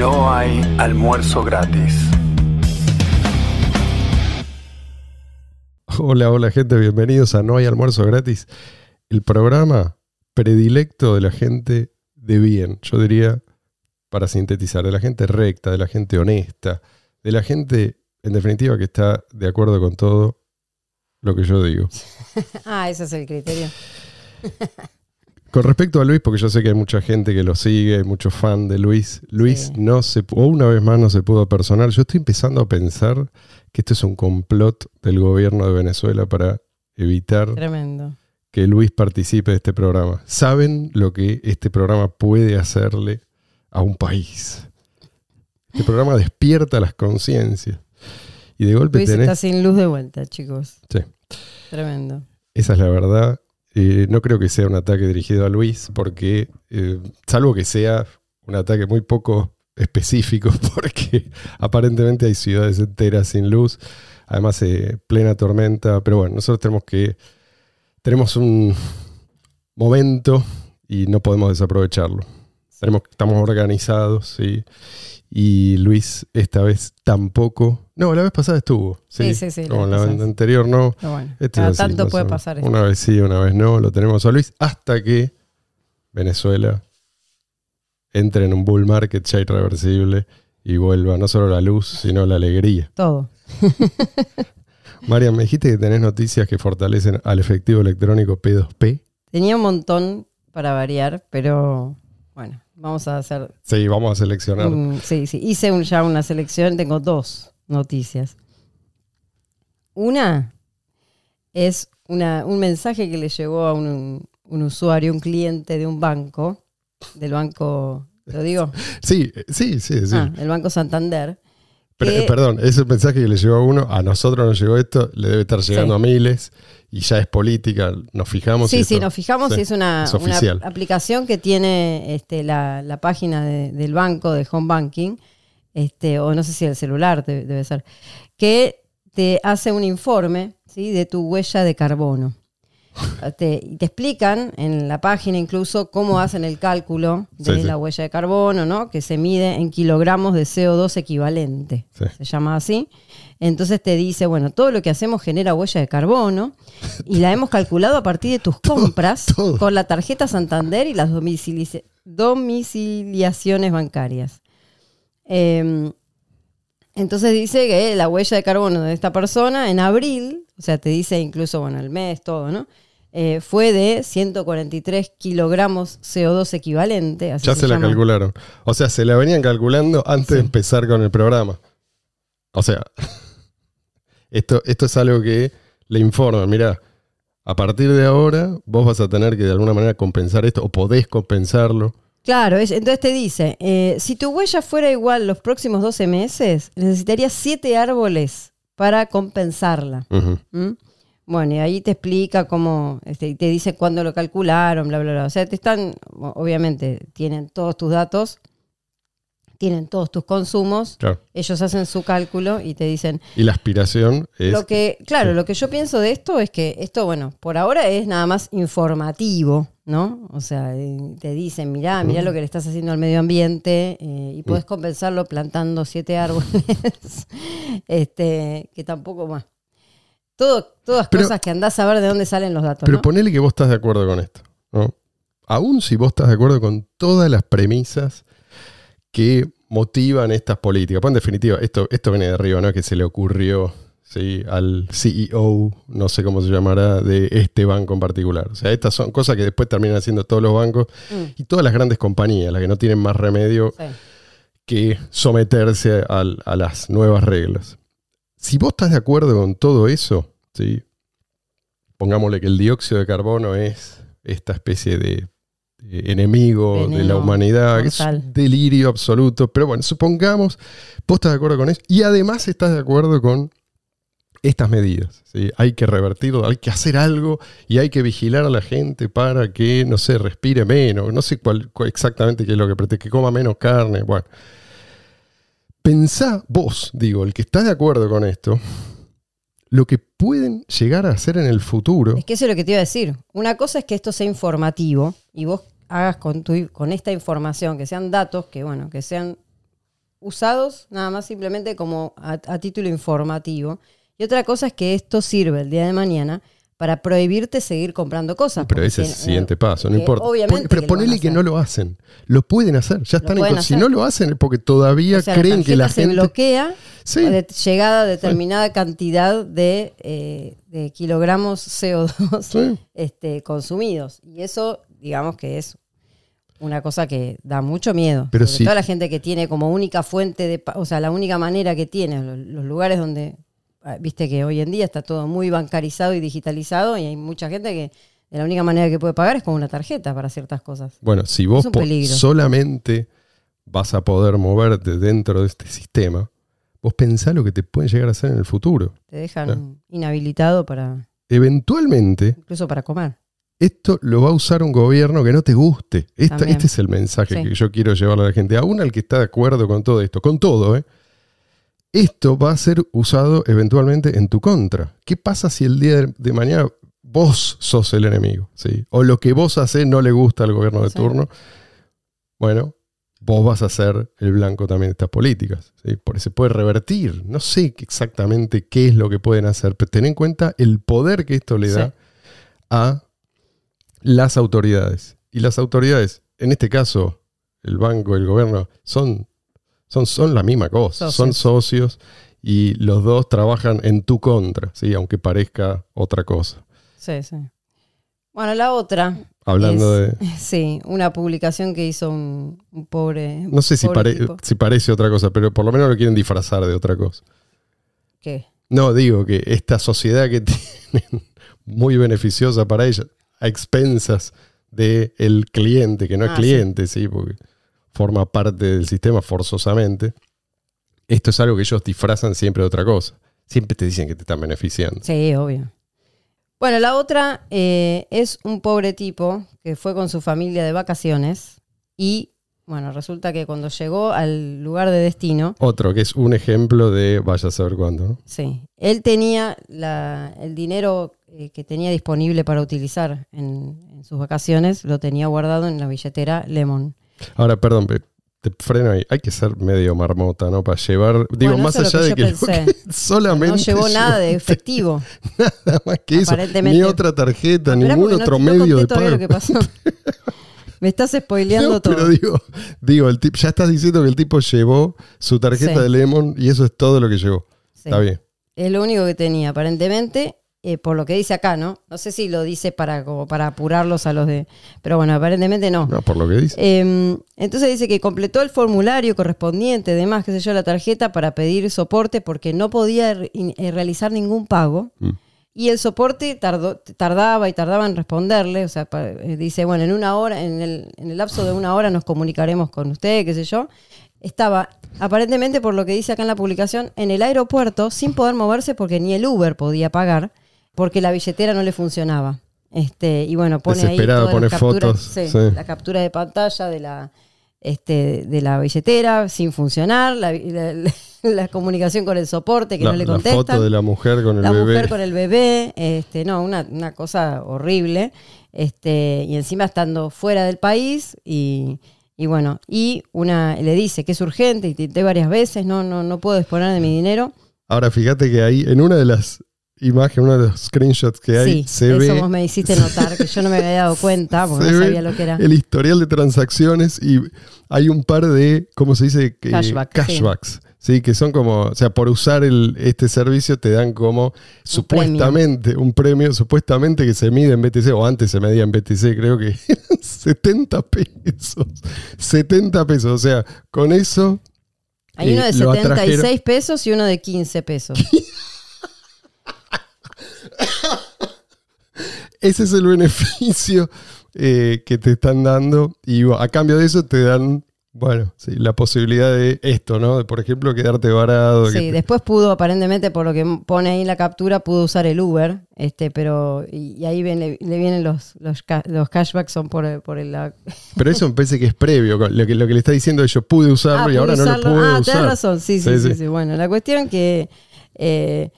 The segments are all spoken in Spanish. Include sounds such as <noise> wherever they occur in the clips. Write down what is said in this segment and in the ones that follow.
No hay almuerzo gratis. Hola, hola gente, bienvenidos a No hay almuerzo gratis, el programa predilecto de la gente de bien, yo diría, para sintetizar, de la gente recta, de la gente honesta, de la gente, en definitiva, que está de acuerdo con todo lo que yo digo. <laughs> ah, ese es el criterio. <laughs> Con respecto a Luis, porque yo sé que hay mucha gente que lo sigue, hay muchos fan de Luis. Luis no se, o una vez más no se pudo personal. Yo estoy empezando a pensar que esto es un complot del gobierno de Venezuela para evitar que Luis participe de este programa. ¿Saben lo que este programa puede hacerle a un país? Este programa despierta las conciencias. Y de golpe Luis está sin luz de vuelta, chicos. Sí. Tremendo. Esa es la verdad. Eh, no creo que sea un ataque dirigido a Luis, porque, eh, salvo que sea un ataque muy poco específico, <laughs> porque aparentemente hay ciudades enteras sin luz, además eh, plena tormenta, pero bueno, nosotros tenemos que, tenemos un momento y no podemos desaprovecharlo. estamos organizados, ¿sí? Y Luis esta vez tampoco. No, la vez pasada estuvo. Sí, sí, sí. no, la, anterior no. Este cada tanto puede pasar. Esto. Una vez sí, una vez no. Lo tenemos a Luis hasta que Venezuela entre en un bull market ya irreversible y vuelva no solo la luz, sino la alegría. Todo. <laughs> Marian, me dijiste que tenés noticias que fortalecen al efectivo electrónico P2P. Tenía un montón para variar, pero bueno, Vamos a hacer. Sí, vamos a seleccionar. sí, sí. Hice ya una selección. Tengo dos noticias. Una es una, un mensaje que le llegó a un, usuario, un cliente de un banco, del banco, ¿lo digo? Sí, sí, sí, sí. Ah, el Banco Santander. Perdón, ese mensaje que le llegó a uno, a nosotros nos llegó esto, le debe estar llegando a miles y ya es política, nos fijamos. Sí, sí, nos fijamos y es una, aplicación que tiene este, la, página del banco, de Home Banking, este, o no sé si el celular debe ser, que te hace un informe ¿sí? de tu huella de carbono. Te, te, explican en la página incluso cómo hacen el cálculo de la huella de carbono, ¿no? que se mide en kilogramos de CO2 equivalente. Se llama así. Entonces te dice, bueno, todo lo que hacemos genera huella de carbono y la hemos calculado a partir de tus <laughs> compras con la tarjeta Santander y las domiciliaciones bancarias. Em, entonces dice que la huella de carbono de esta persona en abril, o sea, te dice incluso, bueno, el mes, todo, ¿no? Eh, fue de 143 kilogramos CO2 equivalente. ya se, la calcularon. O sea, se la venían calculando antes de empezar con el programa. O sea, <laughs> esto, esto es algo que le informa, mira, a partir de ahora vos vas a tener que de alguna manera compensar esto o podés compensarlo. Claro, entonces te dice, eh, si tu huella fuera igual los próximos 12 meses, necesitarías 7 árboles para compensarla. ¿Mm? Bueno, y ahí te explica cómo, este, te dice cuándo lo calcularon, bla, bla, bla. O sea, te están, obviamente, tienen todos tus datos tienen todos tus consumos, ellos hacen su cálculo y te dicen... Y la aspiración es... Lo que, claro, lo que yo pienso de esto es que esto, bueno, por ahora es nada más informativo, ¿no? O sea, eh, te dicen, mirá, mirá lo que le estás haciendo al medio ambiente eh, y puedes compensarlo plantando siete árboles, <laughs> este, que tampoco, más. Todo, todas cosas que andás a ver de dónde salen los datos. Pero ponele que vos estás de acuerdo con esto, ¿no? Aún si vos estás de acuerdo con todas las premisas que motivan estas políticas. Pues en definitiva, esto, esto viene de arriba, ¿no? Que se le ocurrió ¿sí? al CEO, no sé cómo se llamará, de este banco en particular. O sea, estas son cosas que después terminan haciendo todos los bancos mm. y todas las grandes compañías, las que no tienen más remedio que someterse a las nuevas reglas. Si vos estás de acuerdo con todo eso, ¿sí? pongámosle que el dióxido de carbono es esta especie de enemigo de la humanidad, es un delirio absoluto. Pero bueno, supongamos, vos estás de acuerdo con eso y además estás de acuerdo con estas medidas. Hay que revertirlo, hay que hacer algo y hay que vigilar a la gente para que, no sé, respire menos, no sé cuál, exactamente qué es lo que pretende, que coma menos carne. Bueno, pensá vos, digo, el que está de acuerdo con esto, lo que pueden llegar a hacer en el futuro. Es que eso es lo que te iba a decir. Una cosa es que esto sea informativo y vos hagas con, con esta información, que sean datos, que bueno, que sean usados nada más simplemente como a, título informativo. Y otra cosa es que esto sirve el día de mañana para prohibirte seguir comprando cosas. Pero ese es el siguiente paso, no importa. pero ponele que, no lo hacen. Lo pueden hacer, ya están en Si no lo hacen es porque todavía creen que la gente. se bloquea de llegada a determinada cantidad de, eh, kilogramos CO2 este, consumidos. Y eso, digamos que es una cosa que da mucho miedo. Pero Sobre toda la gente que tiene como única fuente de, o sea, la única manera que tiene, los lugares donde viste que hoy en día está todo muy bancarizado y digitalizado y hay mucha gente que la única manera que puede pagar es con una tarjeta para ciertas cosas. Bueno, si vos solamente vas a poder moverte dentro de este sistema, vos pensás lo que te pueden llegar a hacer en el futuro. Te dejan inhabilitado para... Eventualmente... Incluso para comer. Esto lo va a usar un gobierno que no te guste. este es el mensaje que yo quiero llevarle a la gente. Aún al que está de acuerdo con todo esto, con todo, ¿eh? Esto va a ser usado eventualmente en tu contra. ¿Qué pasa si el día de mañana vos sos el enemigo? ¿sí? O lo que vos haces no le gusta al gobierno de turno. Bueno, vos vas a ser el blanco también de estas políticas. ¿sí? Porque se puede revertir. No sé exactamente qué es lo que pueden hacer, pero ten en cuenta el poder que esto le da a las autoridades. Y las autoridades, en este caso, el banco, el gobierno, son son, son la misma cosa, son socios y los dos trabajan en tu contra, ¿sí? aunque parezca otra cosa. Sí, sí. Bueno, la otra. Hablando de. <laughs> Sí, una publicación que hizo un, pobre. No sé si, si parece otra cosa, pero por lo menos lo quieren disfrazar de otra cosa. ¿Qué? No, digo que esta sociedad que <laughs> tienen muy beneficiosa para ella, a expensas del el cliente, que no es ah, cliente, sí, porque forma parte del sistema forzosamente, esto es algo que ellos disfrazan siempre de otra cosa. Siempre te dicen que te están beneficiando. Sí, obvio. Bueno, la otra eh, es un pobre tipo que fue con su familia de vacaciones y, bueno, resulta que cuando llegó al lugar de destino... Otro, que es un ejemplo de vaya a saber cuándo, ¿no? Sí. Él tenía el dinero eh, que tenía disponible para utilizar en, sus vacaciones, lo tenía guardado en la billetera Lemon. Ahora, perdón, te freno ahí. Hay que ser medio marmota, ¿no? Para llevar. Digo, más allá de que, <laughs> solamente. No llevó nada de efectivo. <laughs> nada más que eso. Ni otra tarjeta, ningún otro medio de pago. Lo que pasó. <laughs> Me estás spoileando todo. Pero digo, digo el tip, ya estás diciendo que el tipo llevó su tarjeta de Lemon y eso es todo lo que llevó. Está bien. Es lo único que tenía, aparentemente. Eh, por lo que dice acá, ¿no? No sé si lo dice para, como para apurarlos a los de... Pero bueno, aparentemente no. No, por lo que dice. Em, entonces dice que completó el formulario correspondiente, además, qué sé yo, la tarjeta para pedir soporte porque no podía eh, realizar ningún pago. Mm. Y el soporte tardó, tardaba y tardaba en responderle. O sea, eh, dice, bueno, en una hora, en el, en el lapso de una hora nos comunicaremos con usted, qué sé yo. Estaba aparentemente, por lo que dice acá en la publicación, en el aeropuerto sin poder moverse porque ni el Uber podía pagar porque la billetera no le funcionaba. Este, y bueno, pone ahí todas fotos. La captura de pantalla de la, este, de la billetera sin funcionar, la, <laughs> comunicación con el soporte que no le contesta. La foto de la mujer con el bebé. La mujer con el bebé, este, no, una, una cosa horrible. Este, y encima estando fuera del país y, y bueno, y una le dice que es urgente, y intenté varias veces, no, no, no puedo disponer de mi dinero. Ahora fíjate que ahí en una de las imagen, uno de los screenshots que hay, se ve. Vos me hiciste notar, que yo no me había dado cuenta, <laughs> porque no sabía lo que era. El historial de transacciones y hay un par de, ¿cómo se dice? cashbacks. Sí. que son como, o sea, por usar el, este servicio te dan como supuestamente un premio, supuestamente que se mide en BTC, o antes se medía en BTC, creo que <laughs> 70 pesos. 70 pesos, o sea, con eso. Hay uno de 76 eh, pesos y uno de 15 pesos. <laughs> <laughs> Ese es el beneficio eh, que te están dando y a cambio de eso te dan, bueno, sí, la posibilidad de esto, ¿no? De, por ejemplo, quedarte varado. Sí, después pudo, aparentemente, por lo que pone ahí la captura, pudo usar el Uber, este, pero y, ahí le, vienen los, los, cashbacks, son por. Por el <laughs> pero eso me parece que es previo, lo que, lo que le está diciendo es yo pude usarlo ah, y ahora no lo puedo ah, usar. Ah, razón, sí sí, sí sí, Bueno, la cuestión que... Eh,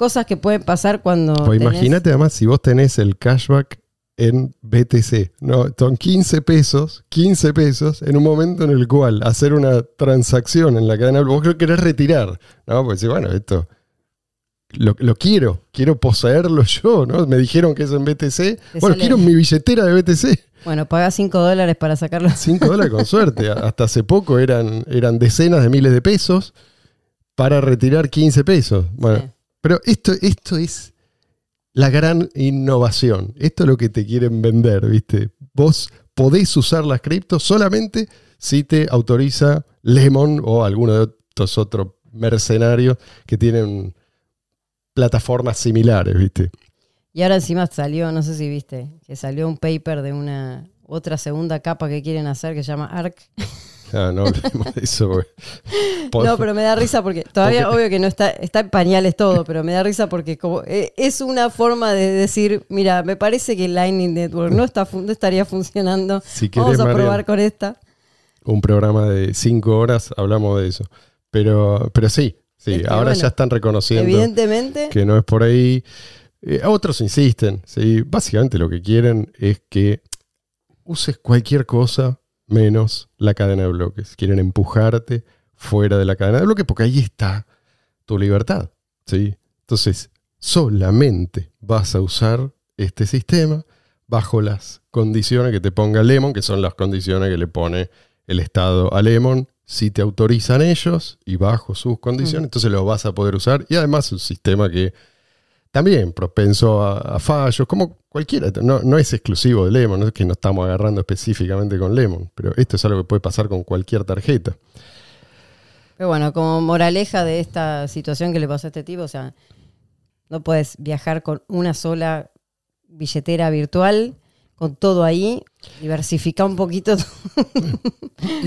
cosas que pueden pasar cuando. Pues imagínate además si vos tenés el cashback en BTC. No, son 15 pesos, 15 pesos en un momento en el cual hacer una transacción en la cadena, vos querés retirar, ¿no? Pues bueno, esto lo, quiero, quiero poseerlo <laughs> yo, ¿no? Me dijeron que es en BTC. Bueno, quiero mi billetera de BTC. Bueno, paga 5 dólares para sacarlo. <laughs> 5 dólares con suerte. Hasta hace poco eran, eran decenas de miles de pesos para retirar 15 pesos. Bueno, pero esto, esto es la gran innovación. Esto es lo que te quieren vender, ¿viste? Vos podés usar las criptos solamente si te autoriza Lemon o alguno de estos otros mercenarios que tienen plataformas similares, ¿viste? Y ahora encima salió, no sé si viste, que salió un paper de una otra segunda capa que quieren hacer que se llama ARC. <laughs> Ah, no hablemos de eso. <laughs> No, pero me da risa porque todavía obvio que no está, está en pañales todo, pero me da risa porque como eh, es una forma de decir, mira, me parece que el Lightning Network no, está, no estaría funcionando. Vamos a probar con esta. Un programa de cinco horas hablamos de eso. Pero, pero sí, sí, ahora ya están reconociendo evidentemente, que no es por ahí. Eh, otros insisten, ¿sí? básicamente lo que quieren es que uses cualquier cosa menos la cadena de bloques. Quieren empujarte fuera de la cadena de bloques porque ahí está tu libertad. ¿sí? Entonces, solamente vas a usar este sistema bajo las condiciones que te ponga Lemon, que son las condiciones que le pone el Estado a Lemon. Si te autorizan ellos y bajo sus condiciones, mm. entonces lo vas a poder usar. Y además es un sistema que también propenso a, fallos, como cualquiera. No, es exclusivo de Lemon, no es que nos estamos agarrando específicamente con Lemon, pero esto es algo que puede pasar con cualquier tarjeta. Pero bueno, como moraleja de esta situación que le pasó a este tipo, o sea, no puedes viajar con una sola billetera virtual, con todo ahí, diversificar un poquito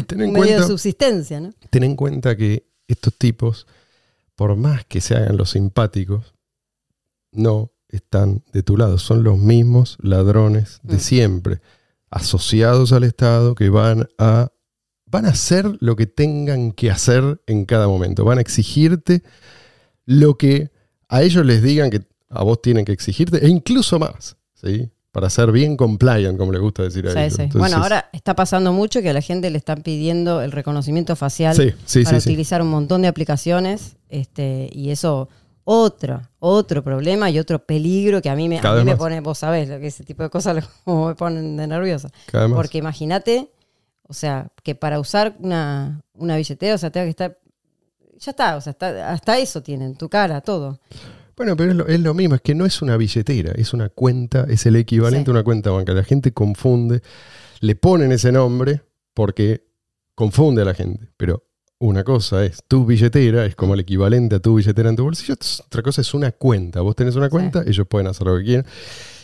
tu <laughs> <laughs> medio de subsistencia, ¿no? Ten en cuenta que estos tipos, por más que se hagan los simpáticos, no están de tu lado. Son los mismos ladrones de mm. siempre, asociados al Estado que van a, van a hacer lo que tengan que hacer en cada momento. Van a exigirte lo que a ellos les digan que a vos tienen que exigirte, e incluso más, ¿sí? Para ser bien compliant, como le gusta decir a ellos. bueno, ahora está pasando mucho que a la gente le están pidiendo el reconocimiento facial para utilizar un montón de aplicaciones, este, y eso otro, otro problema y otro peligro que a mí me, me pone, vos sabés, lo que ese tipo de cosas <laughs> me ponen de nerviosa. Porque imagínate, o sea, que para usar una, una billetera, o sea, tenga que estar, ya está, o sea, hasta eso tienen, tu cara, todo. Bueno, pero es lo, mismo, es que no es una billetera, es una cuenta, es el equivalente a una cuenta bancaria. La gente confunde, le ponen ese nombre porque confunde a la gente, pero una cosa es tu billetera, es como el equivalente a tu billetera en tu bolsillo, otra cosa es una cuenta. Vos tenés una cuenta, ellos pueden hacer lo que quieran.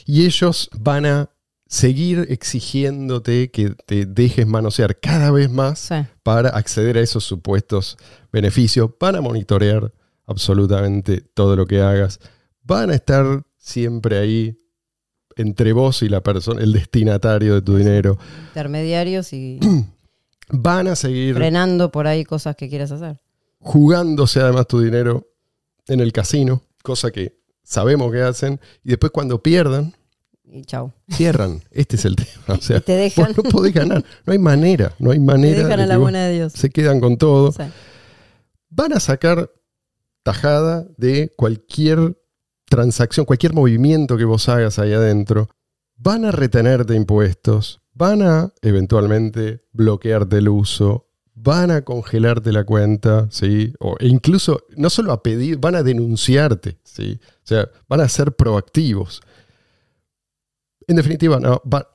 Y ellos van a seguir exigiéndote que te dejes manosear cada vez más para acceder a esos supuestos beneficios. Van a monitorear absolutamente todo lo que hagas. Van a estar siempre ahí entre vos y la persona, el destinatario de tu dinero. Intermediarios y <clears throat> van a seguir frenando por ahí cosas que quieras hacer. Jugándose además tu dinero en el casino, cosa que sabemos que hacen, y después cuando pierdan, y chau. Cierran. Este es el tema. O sea, te dejan. no podés ganar. No hay manera. No hay manera. Te dejan a la buena de Dios. Se quedan con todo. Van a sacar tajada de cualquier transacción, cualquier movimiento que vos hagas ahí adentro. Van a retenerte impuestos van a eventualmente bloquearte el uso, van a congelarte la cuenta, ¿sí? O, incluso, no solo a pedir, van a denunciarte, ¿sí? O sea, van a ser proactivos. En definitiva,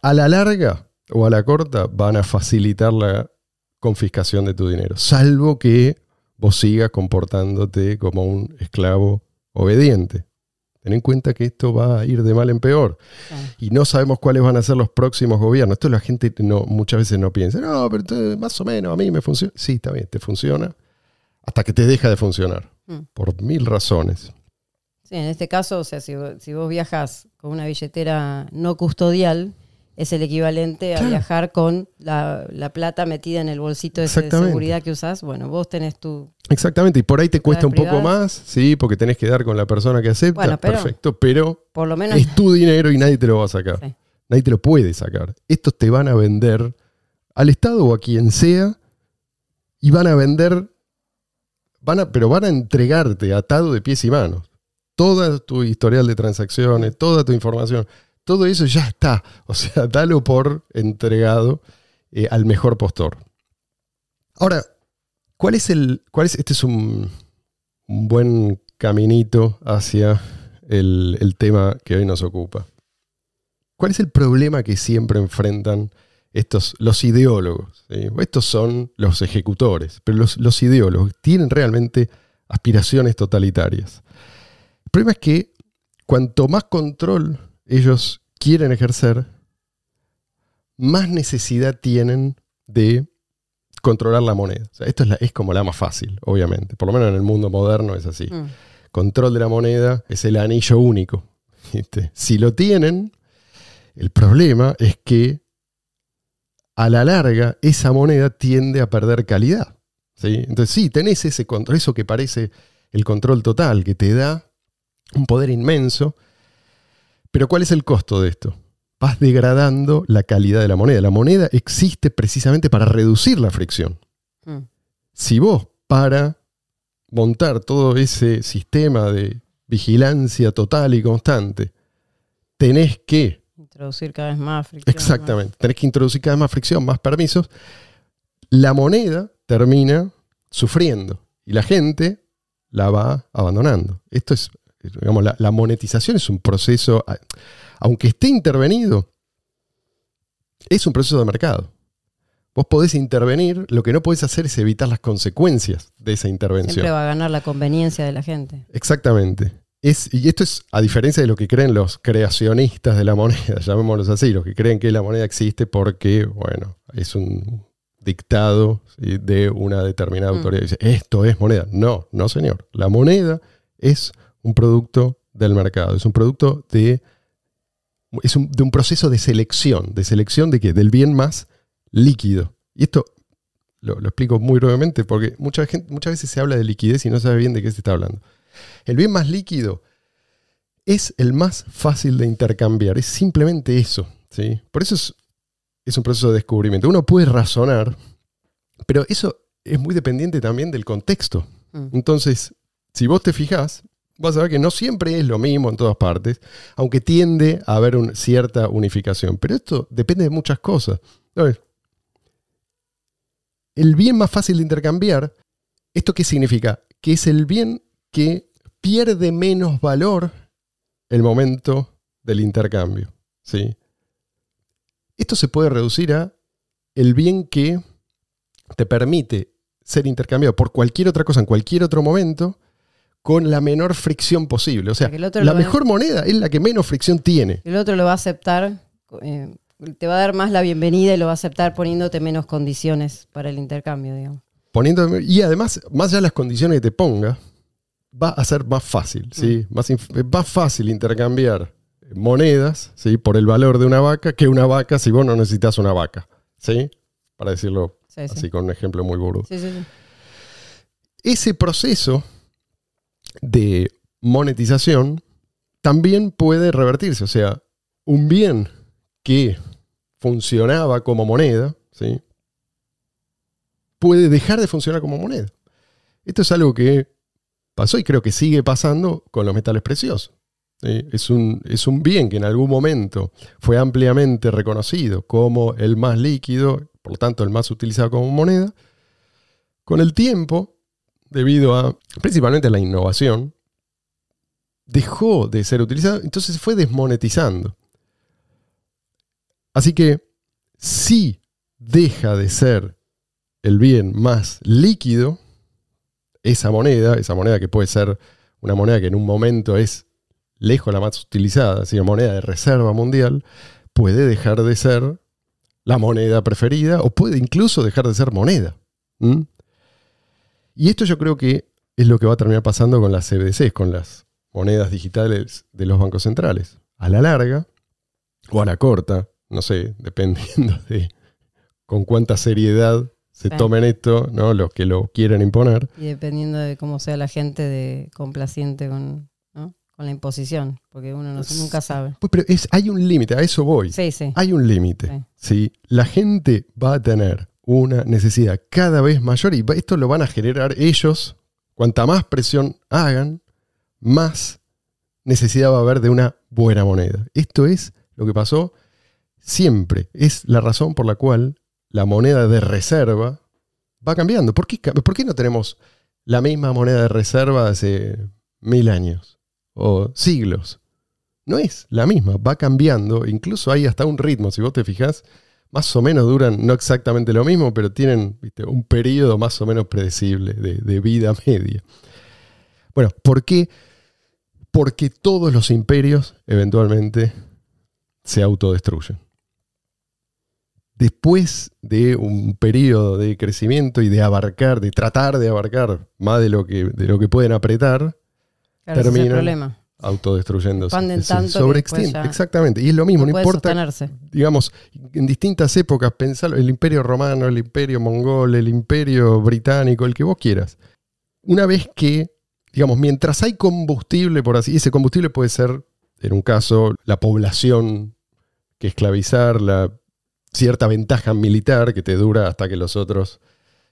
a la larga o a la corta van a facilitar la confiscación de tu dinero, salvo que vos sigas comportándote como un esclavo obediente. Ten en cuenta que esto va a ir de mal en peor. Y no sabemos cuáles van a ser los próximos gobiernos. Esto la gente no, muchas veces no piensa, no, pero más o menos a mí me funciona. Sí, está bien, te funciona hasta que te deja de funcionar. Mm. Por mil razones. Sí, en este caso, o sea, si, si vos viajas con una billetera no custodial, es el equivalente a viajar con la, plata metida en el bolsito de seguridad que usás. Bueno, vos tenés tu... Exactamente, y por ahí te cuesta un poco más, sí, porque tenés que dar con la persona que acepta, perfecto, pero por lo menos, es tu dinero y nadie te lo va a sacar. Nadie te lo puede sacar. Estos te van a vender al Estado o a quien sea y van a vender, van a, pero van a entregarte atado de pies y manos. Toda tu historial de transacciones, toda tu información, todo eso ya está. O sea, <laughs> dalo por entregado eh, al mejor postor. Ahora, ¿cuál es el. Cuál es, este es un, buen caminito hacia el tema que hoy nos ocupa. ¿Cuál es el problema que siempre enfrentan estos, los ideólogos? Estos son los ejecutores, pero los, ideólogos tienen realmente aspiraciones totalitarias. El problema es que cuanto más control ellos quieren ejercer, más necesidad tienen de controlar la moneda. esto es, es, como la más fácil, obviamente. Por lo menos en el mundo moderno es así. Mm. Control de la moneda es el anillo único. <laughs> Si lo tienen, el problema es que a la larga esa moneda tiende a perder calidad. ¿sí? Entonces sí, tenés ese control, eso que parece el control total, que te da un poder inmenso. Pero ¿cuál es el costo de esto? Vas degradando la calidad de la moneda. La moneda existe precisamente para reducir la fricción. Mm. Si vos para montar todo ese sistema de vigilancia total y constante, tenés que Introducir cada vez más fricción. Exactamente. Tenés que introducir cada vez más fricción, más permisos. La moneda termina sufriendo y la gente la va abandonando. Esto es, digamos, la, monetización es un proceso, aunque esté intervenido, es un proceso de mercado. Vos podés intervenir, lo que no podés hacer es evitar las consecuencias de esa intervención. Siempre va a ganar la conveniencia de la gente. Exactamente y esto es a diferencia de lo que creen los creacionistas de la moneda, <laughs> llamémoslos así, los que creen que la moneda existe porque, bueno, es un dictado de una determinada mm. autoridad. Dice, esto es moneda. No, no señor. La moneda es un producto del mercado, es un producto de, es un, de un proceso de selección, de selección de qué? Del bien más líquido. Y esto lo, explico muy brevemente porque mucha gente, muchas veces se habla de liquidez y no sabe bien de qué se está hablando. El bien más líquido es el más fácil de intercambiar, es simplemente eso. ¿sí? Por eso es, un proceso de descubrimiento. Uno puede razonar, pero eso es muy dependiente también del contexto. Mm. Entonces, si vos te fijás, vas a ver que no siempre es lo mismo en todas partes, aunque tiende a haber una cierta unificación. Pero esto depende de muchas cosas. El bien más fácil de intercambiar, ¿esto qué significa? Que es el bien que pierde menos valor el momento del intercambio. ¿sí? Esto se puede reducir a el bien que te permite ser intercambiado por cualquier otra cosa en cualquier otro momento con la menor fricción posible. O sea, la mejor moneda es la que menos fricción tiene. El otro lo va a aceptar, eh, te va a dar más la bienvenida y lo va a aceptar poniéndote menos condiciones para el intercambio, digamos. Poniendo, y además, más allá de las condiciones que te ponga, va a ser más fácil, ¿sí? Mm. Más, más fácil intercambiar monedas, ¿sí? Por el valor de una vaca que una vaca si vos no necesitas una vaca, ¿sí? Para decirlo así con un ejemplo muy burdo. Ese proceso de monetización también puede revertirse, o sea, un bien que funcionaba como moneda, ¿sí? puede dejar de funcionar como moneda. Esto es algo que pasó y creo que sigue pasando con los metales preciosos. Es, un, es un bien que en algún momento fue ampliamente reconocido como el más líquido, por lo tanto el más utilizado como moneda. Con el tiempo, debido a principalmente a la innovación, dejó de ser utilizado, entonces fue desmonetizando. Así que si deja de ser el bien más líquido, esa moneda, esa moneda que puede ser una moneda que en un momento es lejos la más utilizada, así una moneda de reserva mundial, puede dejar de ser la moneda preferida o puede incluso dejar de ser moneda. Y esto yo creo que es lo que va a terminar pasando con las CBDCs, con las monedas digitales de los bancos centrales. A la larga o a la corta, no sé, <laughs> dependiendo de con cuánta seriedad se tomen esto, ¿no? Los que lo quieren imponer. Y dependiendo de cómo sea la gente de complaciente con, con la imposición, porque uno nunca sabe. Pues, pero es, hay un límite, a eso voy. Sí, sí. Hay un límite. Sí. La gente va a tener una necesidad cada vez mayor y esto lo van a generar ellos. Cuanta más presión hagan, más necesidad va a haber de una buena moneda. Esto es lo que pasó siempre. Es la razón por la cual la moneda de reserva va cambiando. ¿Por qué, ¿Por qué no tenemos la misma moneda de reserva hace mil años o siglos? No es la misma, va cambiando. Incluso hay hasta un ritmo, si vos te fijás, más o menos duran no exactamente lo mismo, pero tienen un periodo más o menos predecible de, de vida <laughs> media. Bueno, ¿por qué? Porque todos los imperios eventualmente se autodestruyen después de un periodo de crecimiento y de abarcar, de tratar de abarcar más de lo que, de lo que pueden apretar, terminan autodestruyéndose. Exactamente. Y es lo mismo, no, importa. Digamos, en distintas épocas, pensar el imperio romano, el imperio mongol, el imperio británico, el que vos quieras. Una vez que, digamos, mientras hay combustible, por así, ese combustible puede ser, en un caso, la población que esclavizar, la cierta ventaja militar que te dura hasta que los otros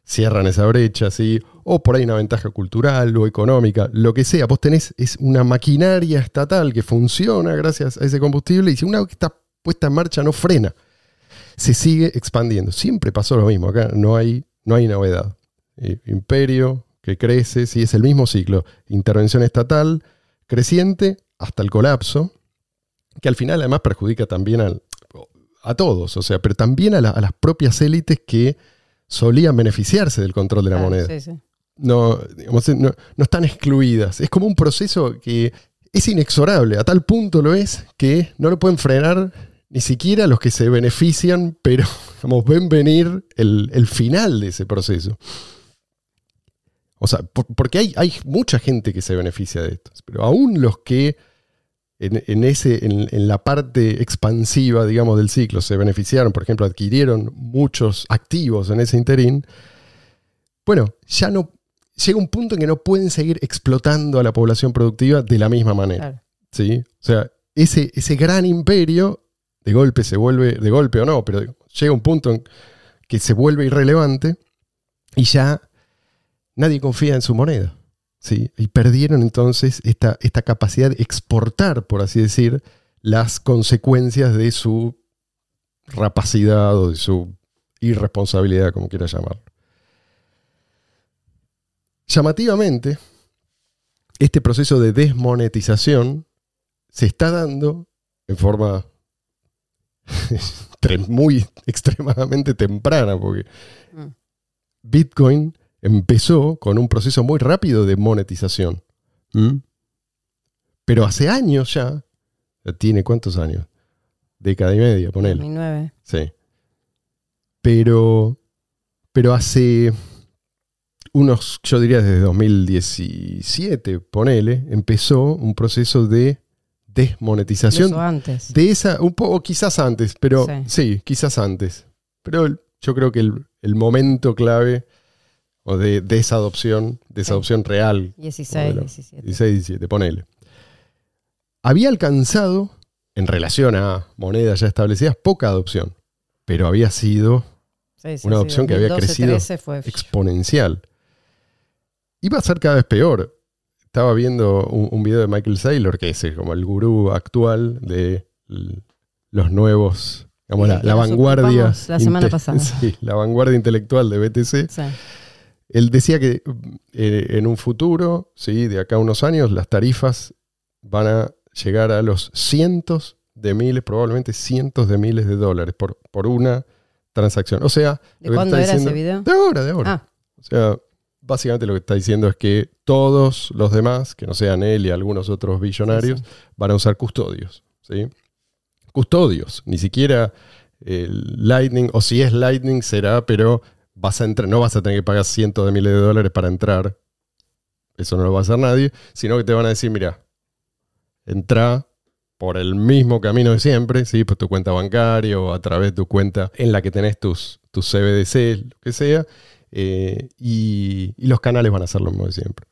cierran esa brecha, ¿sí? o por ahí una ventaja cultural o económica, lo que sea. Vos tenés es una maquinaria estatal que funciona gracias a ese combustible y si una vez que está puesta en marcha no frena, se sigue expandiendo. Siempre pasó lo mismo, acá no hay, no hay novedad. Eh, imperio que crece, sí, es el mismo ciclo. Intervención estatal creciente hasta el colapso, que al final además perjudica también al, a todos, o sea, pero también a, las propias élites que solían beneficiarse del control de la moneda. No, no, están excluidas. Es como un proceso que es inexorable, a tal punto lo es que no lo pueden frenar ni siquiera los que se benefician, pero <laughs> como ven venir el, final de ese proceso. O sea, porque hay, hay mucha gente que se beneficia de esto, pero aún los que en, ese, en, la parte expansiva, digamos, del ciclo se beneficiaron, por ejemplo, adquirieron muchos activos en ese interín, bueno, ya no llega un punto en que no pueden seguir explotando a la población productiva de la misma manera. ¿sí? O sea, ese, ese gran imperio de golpe se vuelve, de golpe o no, pero llega un punto en que se vuelve irrelevante y ya nadie confía en su moneda. Y perdieron entonces esta, esta capacidad de exportar, por así decir, las consecuencias de su rapacidad o de su irresponsabilidad, como quiera llamarlo. Llamativamente, este proceso de desmonetización se está dando en forma <laughs> muy extremadamente temprana, porque mm. Bitcoin empezó con un proceso muy rápido de monetización. ¿Mm? Pero hace años ya, tiene cuántos años? Década y media, ponele. 2009. Sí. Pero, pero hace unos, yo diría desde 2017, ponele, empezó un proceso de desmonetización. Eso antes. De esa, un poco, quizás antes, pero sí. quizás antes. Pero yo creo que el, el momento clave o de, esa adopción, de esa adopción real. 16, 17. 16, 17, ponele. Había alcanzado, en relación a monedas ya establecidas, poca adopción, pero había sido una adopción que había crecido exponencial. Iba a ser cada vez peor. Estaba viendo un, video de Michael Saylor, que es como el gurú actual de los nuevos, digamos, la, vanguardia. La semana pasada. <laughs> Sí, la vanguardia intelectual de BTC. Él decía que eh, en un futuro, ¿sí? de acá a unos años, las tarifas van a llegar a los cientos de miles, probablemente cientos de miles de dólares por, por una transacción. O sea, ¿de cuándo era ese video? De ahora, de ahora. Ah. O sea, básicamente lo que está diciendo es que todos los demás, que no sean él y algunos otros billonarios, van a usar custodios. ¿sí? Custodios, ni siquiera Lightning, o si es Lightning será, pero vas a entrar, no vas a tener que pagar cientos de miles de dólares para entrar. Eso no lo va a hacer nadie, sino que te van a decir, mira, entra por el mismo camino de siempre, ¿sí? Pues tu cuenta bancaria o a través de tu cuenta en la que tenés tus, tus CBDC, lo que sea, eh, y, los canales van a ser lo mismo de siempre.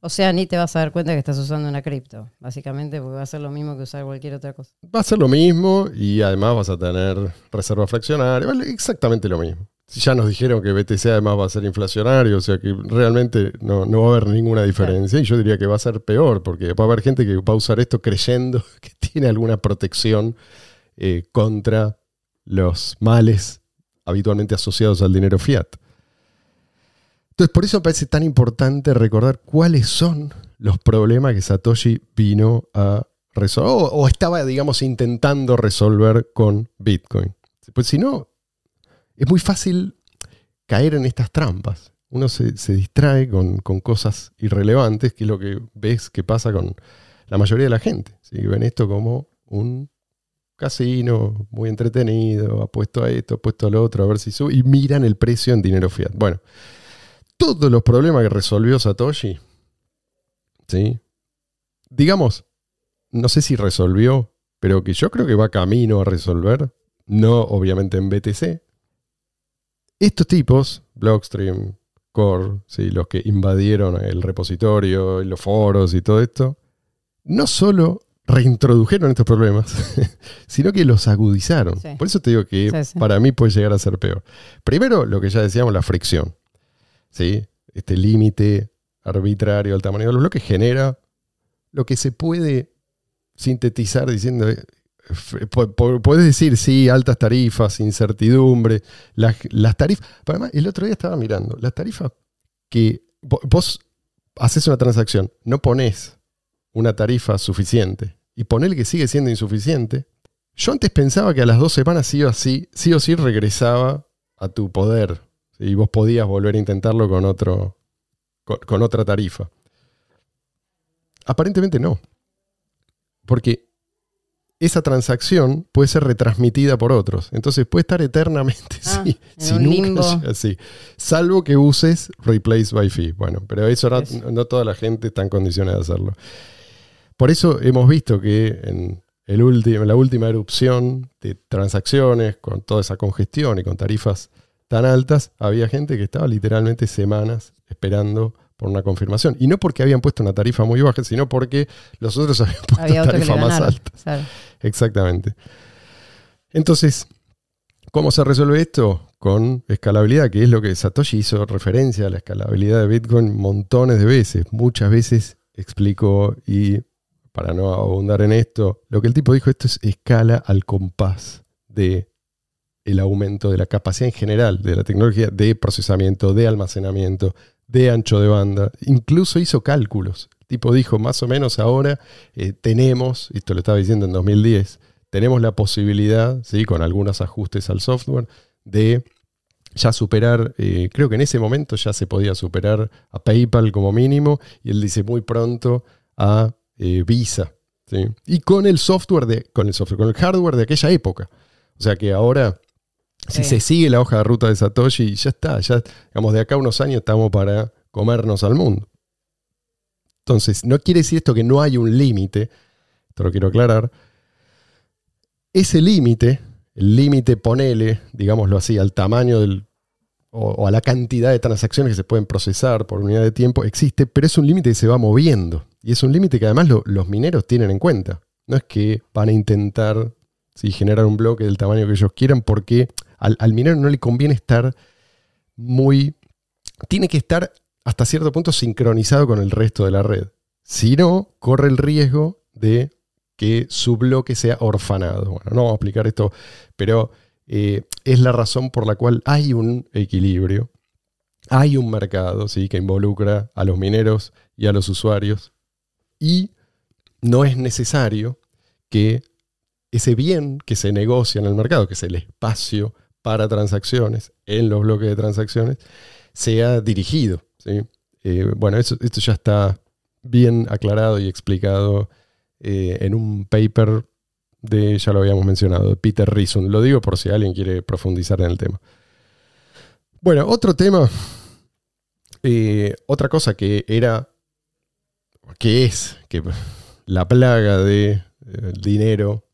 O sea, ni te vas a dar cuenta que estás usando una cripto, básicamente, porque va a ser lo mismo que usar cualquier otra cosa. Va a ser lo mismo y además vas a tener reserva fraccionaria, vale, exactamente lo mismo. Si ya nos dijeron que BTC además va a ser inflacionario, o sea que realmente no, no va a haber ninguna diferencia. Y yo diría que va a ser peor, porque va a haber gente que va a usar esto creyendo <laughs> que tiene alguna protección eh, contra los males habitualmente asociados al dinero fiat. Entonces, por eso me parece tan importante recordar cuáles son los problemas que Satoshi vino a resolver, o, estaba, digamos, intentando resolver con Bitcoin. Pues si no, es muy fácil caer en estas trampas. Uno se, distrae con, cosas irrelevantes, que es lo que ves que pasa con la mayoría de la gente. Ven esto como un casino muy entretenido, apuesto a esto, apuesto a lo otro, a ver si sube, y miran el precio en dinero fiat. Bueno, todos los problemas que resolvió Satoshi, ¿sí? digamos, no sé si resolvió, pero que yo creo que va camino a resolver, no obviamente en BTC. Estos tipos, Blockstream, Core, ¿sí? los que invadieron el repositorio, los foros y todo esto, no solo reintrodujeron estos problemas, <laughs> sino que los agudizaron. Por eso te digo que para mí puede llegar a ser peor. Primero, lo que ya decíamos, la fricción. ¿sí? Este límite arbitrario al tamaño de los bloques genera lo que se puede sintetizar diciendo, puedes decir, sí, altas tarifas, incertidumbre, las, tarifas. Además, el otro día estaba mirando, las tarifas que vos haces una transacción, no pones una tarifa suficiente y ponele que sigue siendo insuficiente. Yo antes pensaba que a las dos semanas sí o sí, sí o sí regresaba a tu poder y vos podías volver a intentarlo con, otro, con, otra tarifa. Aparentemente no. Porque esa transacción puede ser retransmitida por otros. Entonces puede estar eternamente <laughs> ah, si nunca así. Salvo que uses replace by fee. Bueno, pero eso no, no, toda la gente está en condiciones de hacerlo. Por eso hemos visto que en, el la última erupción de transacciones, con toda esa congestión y con tarifas tan altas, había gente que estaba literalmente semanas esperando por una confirmación. Y no porque habían puesto una tarifa muy baja, sino porque los otros <laughs> habían puesto una tarifa más alta. Exactamente. Entonces, ¿cómo se resuelve esto? Con escalabilidad, que es lo que Satoshi hizo referencia a la escalabilidad de Bitcoin montones de veces. Muchas veces explicó y para no abundar en esto, lo que el tipo dijo, esto es escala al compás de el aumento de la capacidad en general de la tecnología de procesamiento, de almacenamiento, de ancho de banda. Incluso hizo cálculos. El tipo dijo, más o menos ahora eh, tenemos, esto lo estaba diciendo en 2010, tenemos la posibilidad, ¿sí? con algunos ajustes al software, de ya superar, eh, creo que en ese momento ya se podía superar a PayPal como mínimo, y él dice muy pronto a eh, Visa. Y con el software de, con el software, con el hardware de aquella época. O sea que ahora, si se sigue la hoja de ruta de Satoshi, ya está, ya, digamos, de acá a unos años estamos para comernos al mundo. Entonces, no quiere decir esto que no hay un límite, esto lo quiero aclarar. Ese límite, el límite, ponele, digámoslo así, al tamaño del, o, a la cantidad de transacciones que se pueden procesar por unidad de tiempo, existe, pero es un límite que se va moviendo. Y es un límite que además los mineros tienen en cuenta. No es que van a intentar generar un bloque del tamaño que ellos quieran, porque al, minero no le conviene estar muy... Tiene que estar hasta cierto punto sincronizado con el resto de la red. Si no, corre el riesgo de que su bloque sea orfanado. Bueno, no vamos a explicar esto, pero eh, es la razón por la cual hay un equilibrio, hay un mercado ¿sí? que involucra a los mineros y a los usuarios y no es necesario que ese bien que se negocia en el mercado, que es el espacio para transacciones en los bloques de transacciones, sea dirigido. Eh, bueno, esto ya está bien aclarado y explicado eh, en un paper de, ya lo habíamos mencionado, de Peter Rison. Lo digo por si alguien quiere profundizar en el tema. Bueno, otro tema, eh, otra cosa que era que es que la plaga de eh, dinero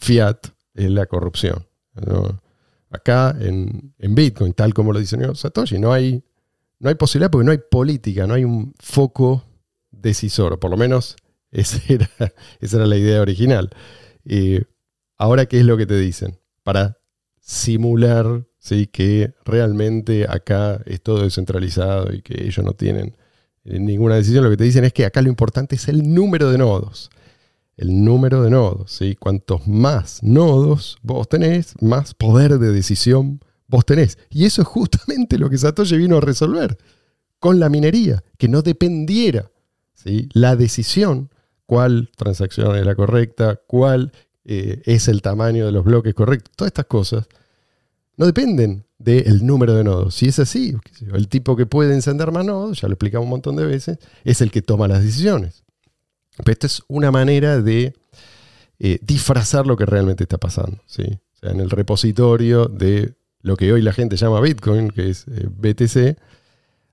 fiat es la corrupción. Acá en, Bitcoin, tal como lo diseñó Satoshi, no hay, no hay posibilidad porque no hay política, no hay un foco decisor, por lo menos <laughs> esa era, esa era la idea original. Eh, ahora, ¿qué es lo que te dicen? Para simular ¿sí? que realmente acá es todo descentralizado y que ellos no tienen eh, ninguna decisión, lo que te dicen es que acá lo importante es el número de nodos. El número de nodos. ¿sí? Cuantos más nodos vos tenés, más poder de decisión vos tenés. Y eso es justamente lo que Satoshi vino a resolver con la minería, que no dependiera ¿sí? la decisión, cuál transacción es la correcta, cuál eh, es el tamaño de los bloques correctos, todas estas cosas no dependen del número de nodos. Si es así, el tipo que puede encender más nodos, ya lo explicamos un montón de veces, es el que toma las decisiones. Pero esto es una manera de eh, disfrazar lo que realmente está pasando. ¿sí? O sea, en el repositorio de lo que hoy la gente llama Bitcoin, que es eh, BTC,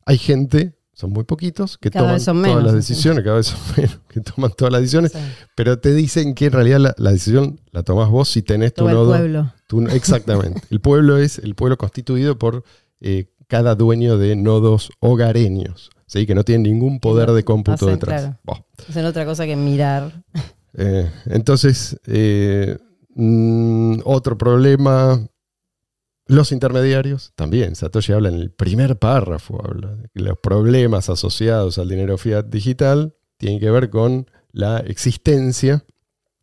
hay gente, son muy poquitos, que toman todas las decisiones, cada vez son <laughs> menos, que toman todas las decisiones, pero te dicen que en realidad la, decisión la tomas vos si tenés tu nodo. Pueblo exactamente. el pueblo es el pueblo constituido por eh, cada dueño de nodos hogareños, ¿sí? que no tienen ningún poder de cómputo detrás. Hacen otra cosa que mirar. <laughs> Eh, entonces, eh, mm, otro problema, los intermediarios, también, Satoshi habla en el primer párrafo, habla de que los problemas asociados al dinero fiat digital tienen que ver con la existencia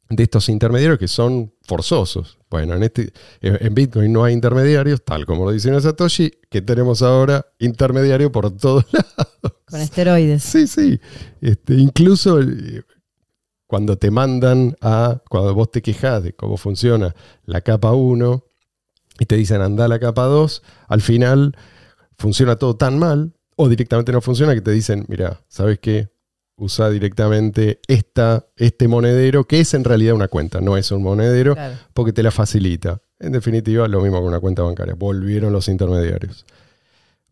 de estos intermediarios que son forzosos. Bueno, en, este, en Bitcoin no hay intermediarios, tal como lo dice Satoshi, que tenemos ahora intermediario por todos <laughs> lados. Con esteroides. Sí, sí. Este, incluso eh, cuando te mandan a, cuando vos te quejas de cómo funciona la capa 1 y te dicen anda a la capa 2, al final funciona todo tan mal o directamente no funciona que te dicen, mira, ¿sabes qué? Usa directamente esta, este monedero, que es en realidad una cuenta, no es un monedero, porque te la facilita. En definitiva, lo mismo que una cuenta bancaria. Volvieron los intermediarios.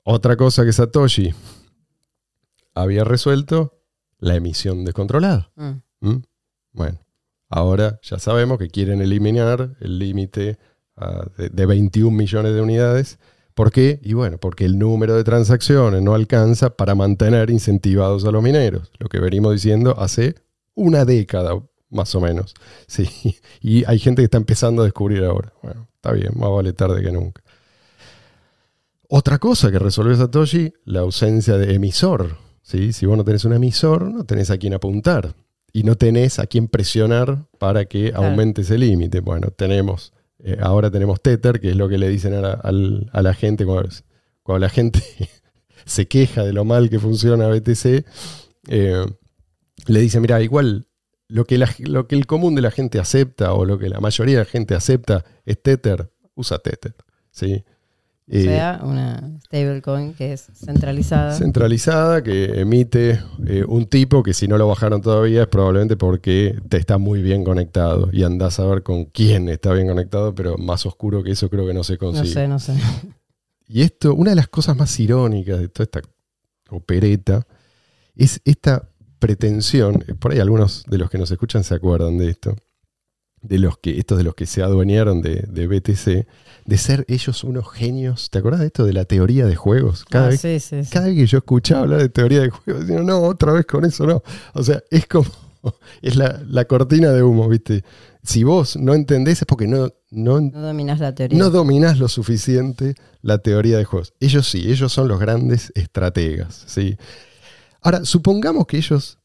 Otra cosa que Satoshi había resuelto, la emisión descontrolada. Mm. ¿Mm? Bueno, ahora ya sabemos que quieren eliminar el límite ah, de, de 21 millones de unidades ¿Por qué? Y bueno, porque el número de transacciones no alcanza para mantener incentivados a los mineros, lo que venimos diciendo hace una década más o menos. <laughs> Sí, y hay gente que está empezando a descubrir ahora. Bueno, está bien, más vale tarde que nunca. Otra cosa que resolvió Satoshi, la ausencia de emisor. ¿sí? Si vos no tenés un emisor, no tenés a quién apuntar y no tenés a quién presionar para que aumente ese límite. Bueno, tenemos eh, ahora tenemos Tether, que es lo que le dicen a la, gente cuando, la gente <laughs> se queja de lo mal que funciona BTC. Eh, le dicen, mira, igual lo que, lo que el común de la gente acepta o lo que la mayoría de la gente acepta es Tether, usa Tether. ¿sí? O sea, una stablecoin que es centralizada. Centralizada, que emite eh, un tipo que si no lo bajaron todavía es probablemente porque te está muy bien conectado y andás a ver con quién está bien conectado, pero más oscuro que eso creo que no se consigue. No sé, no sé. Y esto, una de las cosas más irónicas de toda esta opereta es esta pretensión, por ahí algunos de los que nos escuchan se acuerdan de esto, de los que, estos de los que se adueñaron de, de, BTC, de ser ellos unos genios. ¿Te acuerdas de esto de la teoría de juegos? Cada, ah, vez, cada vez que yo escuchaba hablar de teoría de juegos, digo, no, otra vez con eso no. O sea, es como, <laughs> es la, cortina de humo, ¿viste? Si vos no entendés es porque no, no, no dominás la teoría. No dominás lo suficiente la teoría de juegos. Ellos sí, ellos son los grandes estrategas, ¿sí? Ahora, supongamos que ellos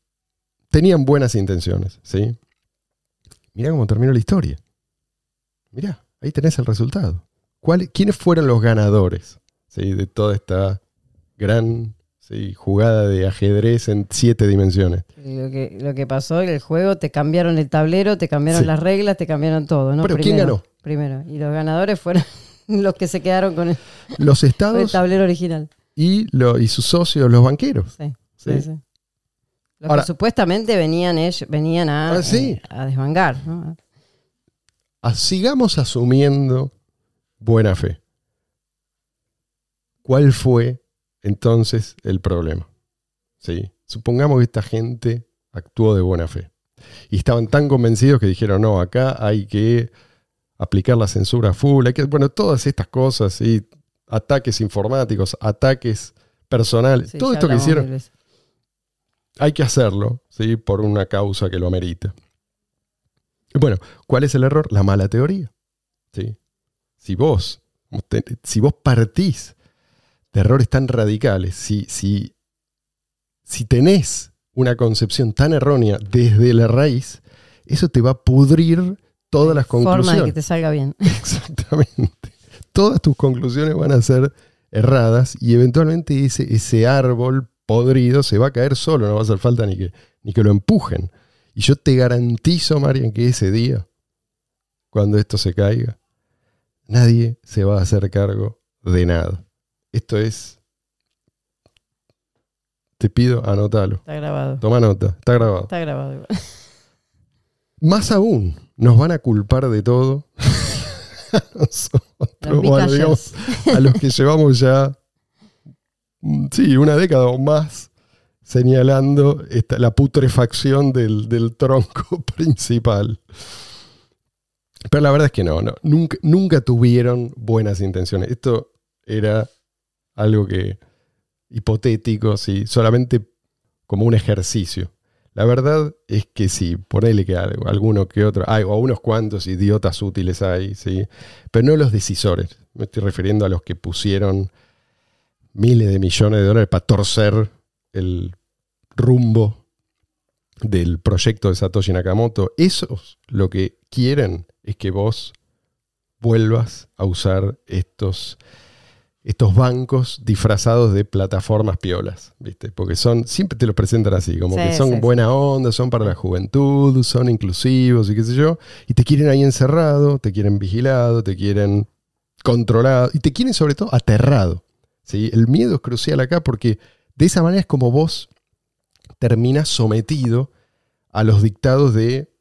tenían buenas intenciones, ¿sí? Mirá cómo terminó la historia. Mirá, ahí tenés el resultado. ¿Quiénes fueron los ganadores de toda esta gran jugada de ajedrez en siete dimensiones? Lo que, lo que pasó en el juego, te cambiaron el tablero, te cambiaron las reglas, te cambiaron todo. ¿no? Pero ¿quién ganó? Primero. Y los ganadores fueron <laughs> los que se quedaron con el, los estados tablero original. Y, y sus socios, los banqueros. sí, sí. Sí. Que supuestamente venían, ellos, venían a, ah, eh, a desvangar. Ah, sigamos asumiendo buena fe. ¿Cuál fue entonces el problema? ¿Sí? Supongamos que esta gente actuó de buena fe. Y estaban tan convencidos que dijeron, no, acá hay que aplicar la censura full, hay que, bueno, todas estas cosas, y ataques informáticos, ataques personales, todo esto que hicieron hay que hacerlo, ¿sí? Por una causa que lo amerita. Bueno, ¿cuál es el error? La mala teoría. ¿sí? Si vos, si vos partís de errores tan radicales, si, si, si tenés una concepción tan errónea desde la raíz, eso te va a pudrir todas las conclusiones. Forma de que te salga bien. <laughs> Exactamente. Todas tus conclusiones van a ser erradas y eventualmente ese, ese árbol podrido se va a caer solo, no va a hacer falta ni que, ni que lo empujen. Y yo te garantizo, Marian, que ese día, cuando esto se caiga, nadie se va a hacer cargo de nada. Esto es... Te pido, anótalo. Está grabado. Toma nota, está grabado. Está grabado. <laughs> Más aún, nos van a culpar de todo. <laughs> <laughs> a los que llevamos ya, sí, una década o más señalando la putrefacción del, tronco <laughs> principal. Pero la verdad es que no, no nunca, nunca, tuvieron buenas intenciones. Esto era algo que hipotético, sí, solamente como un ejercicio. La verdad es que sí, por ahí le queda alguno que otro, hay, o unos cuantos idiotas útiles hay, sí, pero no los decisores. Me estoy refiriendo a los que pusieron miles de millones de dólares para torcer el rumbo del proyecto de Satoshi Nakamoto, esos lo que quieren es que vos vuelvas a usar estos, estos bancos disfrazados de plataformas piolas, ¿viste? Porque son, siempre te los presentan así, como que son buena onda, son para la juventud, son inclusivos y qué sé yo, y te quieren ahí encerrado, te quieren vigilado, te quieren controlado y te quieren sobre todo aterrado. ¿Sí? El miedo es crucial acá porque de esa manera es como vos termina sometido a los dictados de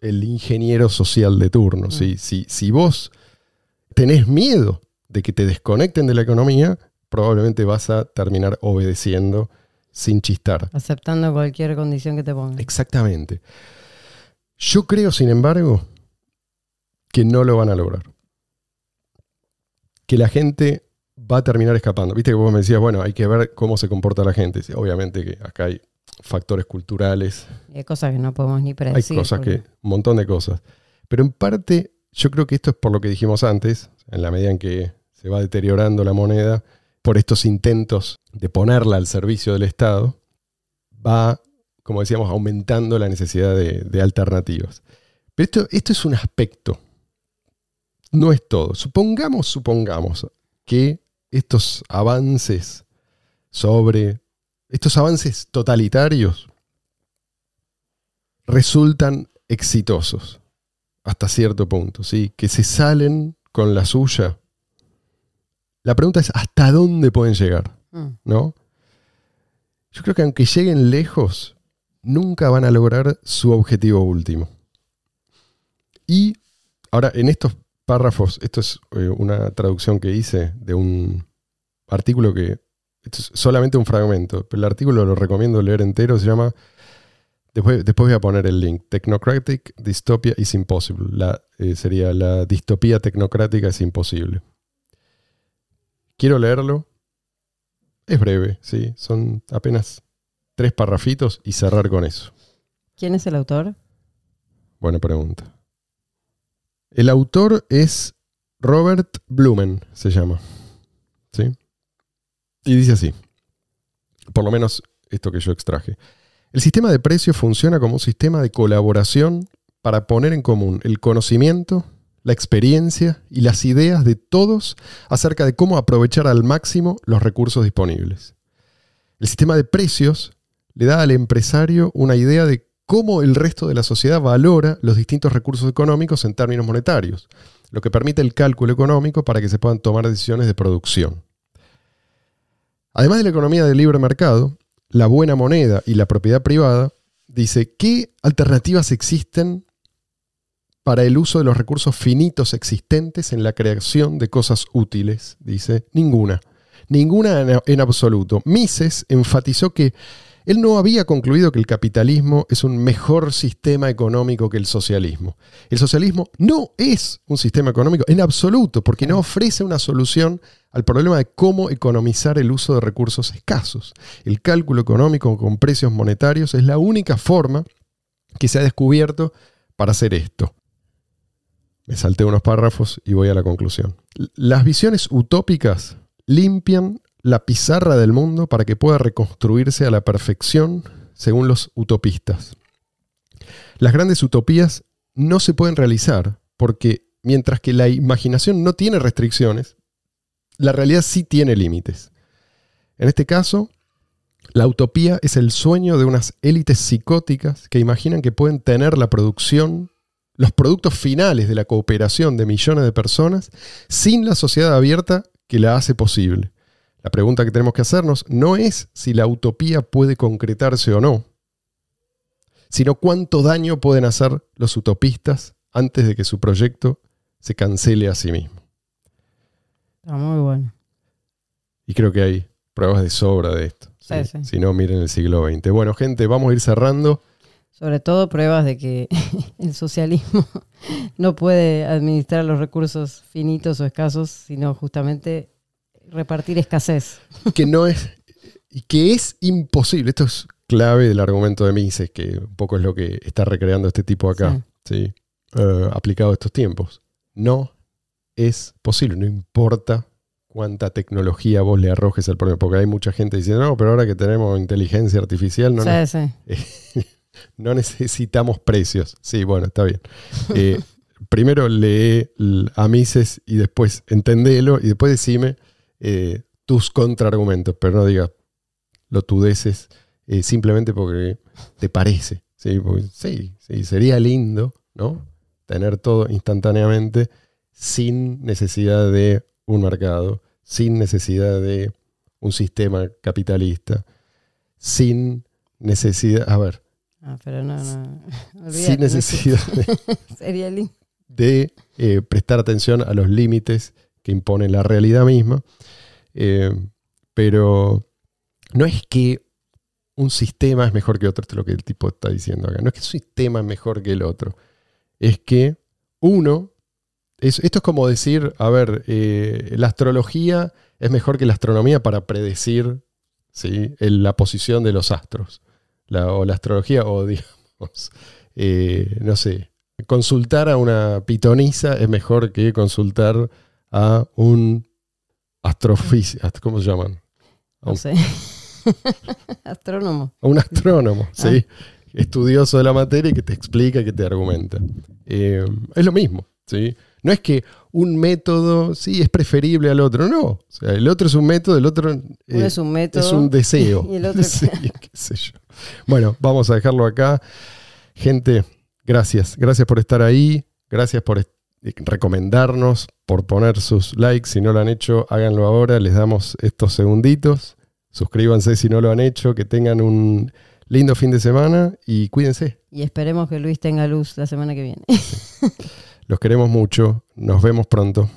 el ingeniero social de turno. Mm. Si, si vos tenés miedo de que te desconecten de la economía, probablemente vas a terminar obedeciendo sin chistar. Aceptando cualquier condición que te pongan. Exactamente. Yo creo, sin embargo, que no lo van a lograr. Que la gente va a terminar escapando. Viste que vos me decías, bueno, hay que ver cómo se comporta la gente. Obviamente que acá hay factores culturales. Hay cosas que no podemos ni predecir. Hay cosas que, un montón de cosas. Pero en parte, yo creo que esto es por lo que dijimos antes, en la medida en que se va deteriorando la moneda, por estos intentos de ponerla al servicio del Estado, va, como decíamos, aumentando la necesidad de, alternativas. Pero esto, esto es un aspecto, no es todo. Supongamos, supongamos que estos avances sobre estos avances totalitarios resultan exitosos hasta cierto punto, ¿sí? que se salen con la suya. La pregunta es, ¿hasta dónde pueden llegar? Mm. ¿No? Yo creo que aunque lleguen lejos, nunca van a lograr su objetivo último. Y ahora, en estos párrafos, esto es eh, una traducción que hice de un artículo que esto es solamente un fragmento, pero el artículo lo recomiendo leer entero, se llama, después, después voy a poner el link, Technocratic Dystopia is Impossible, la, eh, sería la distopía tecnocrática es imposible. Quiero leerlo, es breve, sí, son apenas tres parrafitos y cerrar con eso. ¿Quién es el autor? Buena pregunta. El autor es Robert Blumen, se llama. ¿Sí? Y dice así, por lo menos esto que yo extraje. El sistema de precios funciona como un sistema de colaboración para poner en común el conocimiento, la experiencia y las ideas de todos acerca de cómo aprovechar al máximo los recursos disponibles. El sistema de precios le da al empresario una idea de cómo el resto de la sociedad valora los distintos recursos económicos en términos monetarios, lo que permite el cálculo económico para que se puedan tomar decisiones de producción. Además de la economía del libre mercado, la buena moneda y la propiedad privada, dice, ¿qué alternativas existen para el uso de los recursos finitos existentes en la creación de cosas útiles? Dice, ninguna. Ninguna en absoluto. Mises enfatizó que él no había concluido que el capitalismo es un mejor sistema económico que el socialismo. El socialismo no es un sistema económico en absoluto, porque no ofrece una solución al problema de cómo economizar el uso de recursos escasos. El cálculo económico con precios monetarios es la única forma que se ha descubierto para hacer esto. Me salté unos párrafos y voy a la conclusión. Las visiones utópicas limpian la pizarra del mundo para que pueda reconstruirse a la perfección según los utopistas. Las grandes utopías no se pueden realizar porque mientras que la imaginación no tiene restricciones, la realidad sí tiene límites. En este caso, la utopía es el sueño de unas élites psicóticas que imaginan que pueden tener la producción, los productos finales de la cooperación de millones de personas sin la sociedad abierta que la hace posible. La pregunta que tenemos que hacernos no es si la utopía puede concretarse o no, sino cuánto daño pueden hacer los utopistas antes de que su proyecto se cancele a sí mismo. Está muy bueno. Y creo que hay pruebas de sobra de esto. Si no, miren el siglo XX. Bueno, gente, vamos a ir cerrando. Sobre todo pruebas de que <laughs> el socialismo <laughs> no puede administrar los recursos finitos o escasos, sino justamente repartir escasez. Que no es, y que es imposible. Esto es clave del argumento de Mises, que un poco es lo que está recreando este tipo acá, sí. Eh, aplicado a estos tiempos. No es posible, no importa cuánta tecnología vos le arrojes al problema, porque hay mucha gente diciendo, no, pero ahora que tenemos inteligencia artificial, no, <laughs> no, necesitamos precios. Sí, bueno, está bien. Eh, <laughs> primero lee a Mises y después entendelo y después decime eh, tus contraargumentos, pero no digas lo tudeces eh, simplemente porque te parece. ¿sí? sí, sí, sería lindo, ¿no? Tener todo instantáneamente sin necesidad de un mercado, sin necesidad de un sistema capitalista, sin necesidad, a ver. Ah, pero no, no. sin necesidad de, <laughs> de eh, prestar atención a los límites que impone la realidad misma. Eh, pero no es que un sistema es mejor que otro, esto es lo que el tipo está diciendo acá. No es que un sistema es mejor que el otro. Es que uno, esto es como decir, a ver, eh, la astrología es mejor que la astronomía para predecir ¿sí? la posición de los astros. o la astrología, o digamos, eh, no sé, consultar a una pitonisa es mejor que consultar a un astrofísico, ¿cómo se llaman? No sé. <laughs> astrónomo. A un astrónomo, ah. sí. Estudioso de la materia y que te explica, que te argumenta. Eh, es lo mismo, ¿sí? No es que un método, sí, es preferible al otro, no. O sea, el otro es un método, el otro eh, es un método. Es un deseo. <laughs> y el otro <laughs> sí, qué sé yo. Bueno, vamos a dejarlo acá. Gente, gracias. Gracias por estar ahí. Gracias por estar recomendarnos, por poner sus likes. Si no lo han hecho, háganlo ahora. Les damos estos segunditos. Suscríbanse si no lo han hecho. Que tengan un lindo fin de semana y cuídense. Y esperemos que Luis tenga luz la semana que viene. Los queremos mucho. Nos vemos pronto.